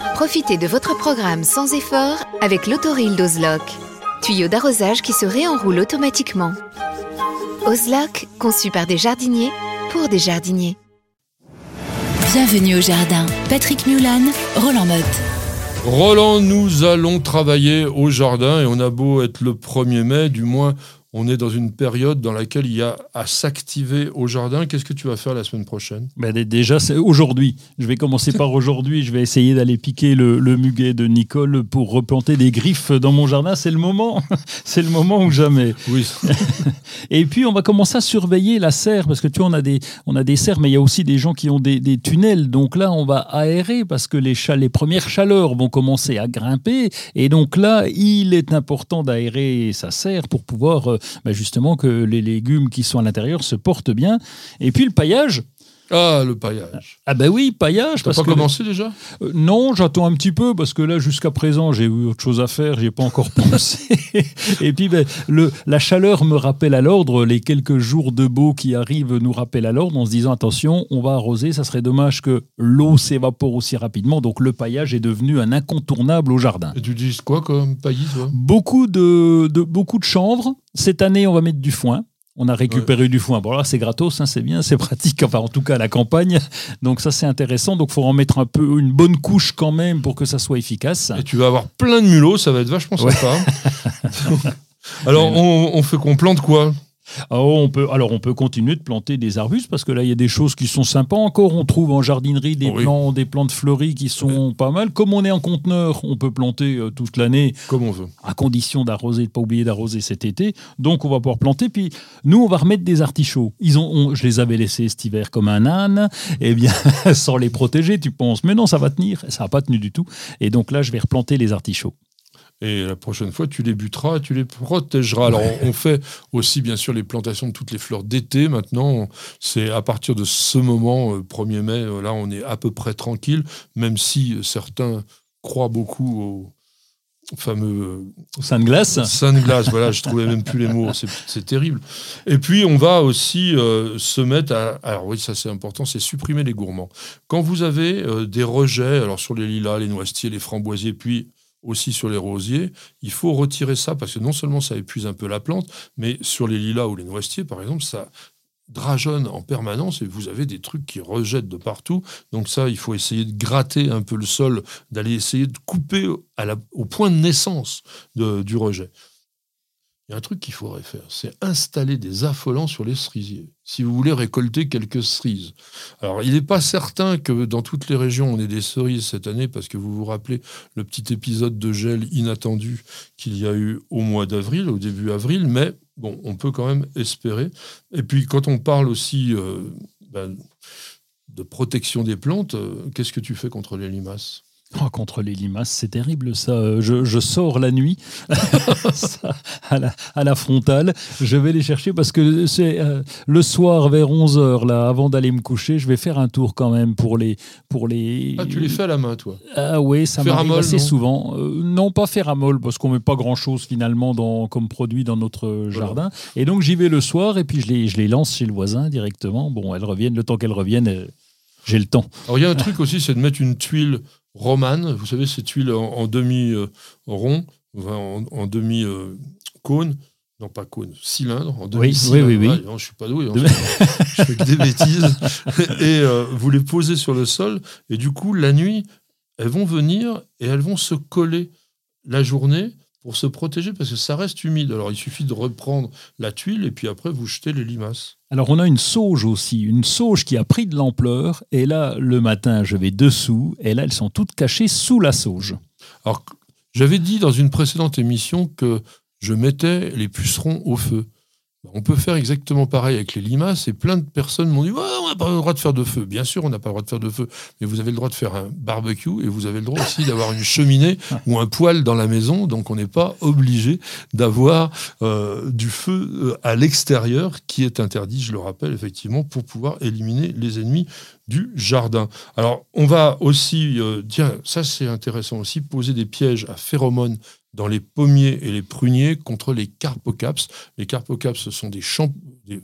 Profitez de votre programme sans effort avec l'autoril d'Ozlock. Tuyau d'arrosage qui se réenroule automatiquement. Ozlock, conçu par des jardiniers pour des jardiniers. Bienvenue au jardin. Patrick Mulan, Roland Motte. Roland, nous allons travailler au jardin et on a beau être le 1er mai, du moins on est dans une période dans laquelle il y a à s'activer au jardin. Qu'est-ce que tu vas faire la semaine prochaine? Ben Déjà, c'est aujourd'hui. Je vais commencer par aujourd'hui. Je vais essayer d'aller piquer le, muguet de Nicole pour replanter des griffes dans mon jardin. C'est le moment. c'est le moment ou jamais. Oui. Et puis, on va commencer à surveiller la serre parce que tu vois, on a des, on a des serres, mais il y a aussi des gens qui ont des, tunnels. Donc là, on va aérer parce que les, les premières chaleurs vont commencer à grimper. Et donc là, il est important d'aérer sa serre pour pouvoir euh, bah, justement que les légumes qui sont à l'intérieur se portent bien. Et puis le paillage, ah, le paillage. Ah ben oui, paillage. T'as pas commencé déjà? Euh, Non, j'attends un petit peu parce que là, jusqu'à présent, j'ai eu autre chose à faire, j'ai pas encore pensé. Et puis, ben, le, la chaleur me rappelle à l'ordre, les quelques jours de beau qui arrivent nous rappellent à l'ordre en se disant, attention, on va arroser, ça serait dommage que l'eau s'évapore aussi rapidement. Donc le paillage est devenu un incontournable au jardin. Et tu dis quoi comme paillis, toi? Beaucoup de, de, beaucoup de chanvre. Cette année, on va mettre du foin. On a récupéré du foin. Bon, là, c'est gratos, hein, c'est bien, c'est pratique, enfin, en tout cas, à la campagne. Donc, ça, c'est intéressant. Donc, il faut en mettre un peu, une bonne couche quand même pour que ça soit efficace. Et tu vas avoir plein de mulots, ça va être vachement sympa. Alors, on, on fait qu'on plante quoi? Oh, on peut, alors, on peut continuer de planter des arbustes parce que là, il y a des choses qui sont sympas encore. On trouve en jardinerie des, plants, des plantes fleuries qui sont pas mal. Comme on est en conteneur, on peut planter euh, toute l'année. Comme on veut. À condition d'arroser, de ne pas oublier d'arroser cet été. Donc, on va pouvoir planter. Puis, nous, on va remettre des artichauts. Ils ont, je les avais laissés cet hiver comme un âne. Eh bien, sans les protéger, tu penses. Mais non, ça va tenir. Ça n'a pas tenu du tout. Et donc là, je vais replanter les artichauts. Et la prochaine fois, tu les buteras, tu les protégeras. Alors, on fait aussi, bien sûr, les plantations de toutes les fleurs d'été. Maintenant, c'est à partir de ce moment, 1er euh, mai, euh, là, on est à peu près tranquille, même si certains croient beaucoup au fameux saint de glace. Saint de glace, voilà, je trouvais même plus les mots, c'est terrible. Et puis on va aussi euh, se mettre à, alors oui, ça c'est important, c'est supprimer les gourmands. Quand vous avez des rejets, alors sur les lilas, les noisetiers, les framboisiers, puis aussi sur les rosiers, il faut retirer ça parce que non seulement ça épuise un peu la plante, mais sur les lilas ou les noisetiers, par exemple, ça drageonne en permanence et vous avez des trucs qui rejettent de partout. Donc ça, il faut essayer de gratter un peu le sol, d'aller essayer de couper au point de naissance du rejet. Il y a un truc qu'il faudrait faire, c'est installer des affolants sur les cerisiers, si vous voulez récolter quelques cerises. Alors, il n'est pas certain que dans toutes les régions, on ait des cerises cette année, parce que vous vous rappelez le petit épisode de gel inattendu qu'il y a eu au mois d'avril, au début avril, mais bon, on peut quand même espérer. Et puis, quand on parle aussi euh, ben, de protection des plantes, euh, qu'est-ce que tu fais contre les limaces? Oh, contre les limaces, c'est terrible ça. Je, je, sors la nuit ça, à, la, à, la, frontale. Je vais les chercher parce que c'est euh, le soir vers 11h, là, avant d'aller me coucher, je vais faire un tour quand même pour les. Pour les... Ah, tu les fais à la main, toi? Ah oui, ça m'arrive assez non? souvent. Euh, non, pas faire à molle, parce qu'on met pas grand-chose finalement dans, comme produit dans notre jardin. Et donc j'y vais le soir et puis je les, je les lance chez le voisin directement. Bon, elles reviennent, le temps qu'elles reviennent, euh, j'ai le temps. Alors il y a un truc aussi, c'est de mettre une tuile romane, vous savez, ces tuiles en, en demi-rond, en, en demi-cône. non, pas cône, cylindre, en demi oui, oui, oui, oui. Ah, je suis pas doué, hein, je fais que des bêtises. et euh, vous les posez sur le sol, et du coup, la nuit, elles vont venir et elles vont se coller la journée pour se protéger parce que ça reste humide. Alors il suffit de reprendre la tuile et puis après vous jetez les limaces. Alors on a une sauge aussi, une sauge qui a pris de l'ampleur et là le matin je vais dessous et là elles sont toutes cachées sous la sauge. Alors j'avais dit dans une précédente émission que je mettais les pucerons au feu. On peut faire exactement pareil avec les limaces et plein de personnes m'ont dit on n'a pas le droit de faire de feu. Bien sûr, on n'a pas le droit de faire de feu, mais vous avez le droit de faire un barbecue et vous avez le droit aussi d'avoir une cheminée ou un poêle dans la maison. Donc on n'est pas obligé d'avoir euh, du feu euh, à l'extérieur qui est interdit, je le rappelle effectivement, pour pouvoir éliminer les ennemis du jardin. Alors on va aussi, euh, tiens, ça c'est intéressant aussi, poser des pièges à phéromones dans les pommiers et les pruniers contre les carpocaps. Les carpocaps, ce sont des, champ... des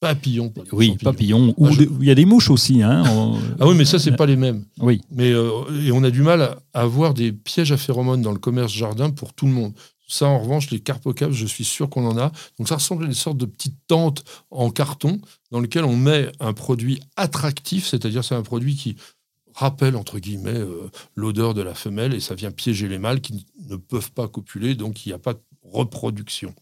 papillons. oui, papillons. Ou ah, il y a des mouches aussi. Hein, ah oui, mais ça, c'est pas les mêmes. Oui. Mais, euh, et on a du mal à avoir des pièges à phéromones dans le commerce jardin pour tout le monde. Ça, en revanche, les carpocaps, je suis sûr qu'on en a. Donc, ça ressemble à une sorte de petite tente en carton dans lequel on met un produit attractif, c'est-à-dire c'est un produit qui rappelle, entre guillemets, euh, l'odeur de la femelle et ça vient piéger les mâles qui ne peuvent pas copuler, donc il n'y a pas de reproduction.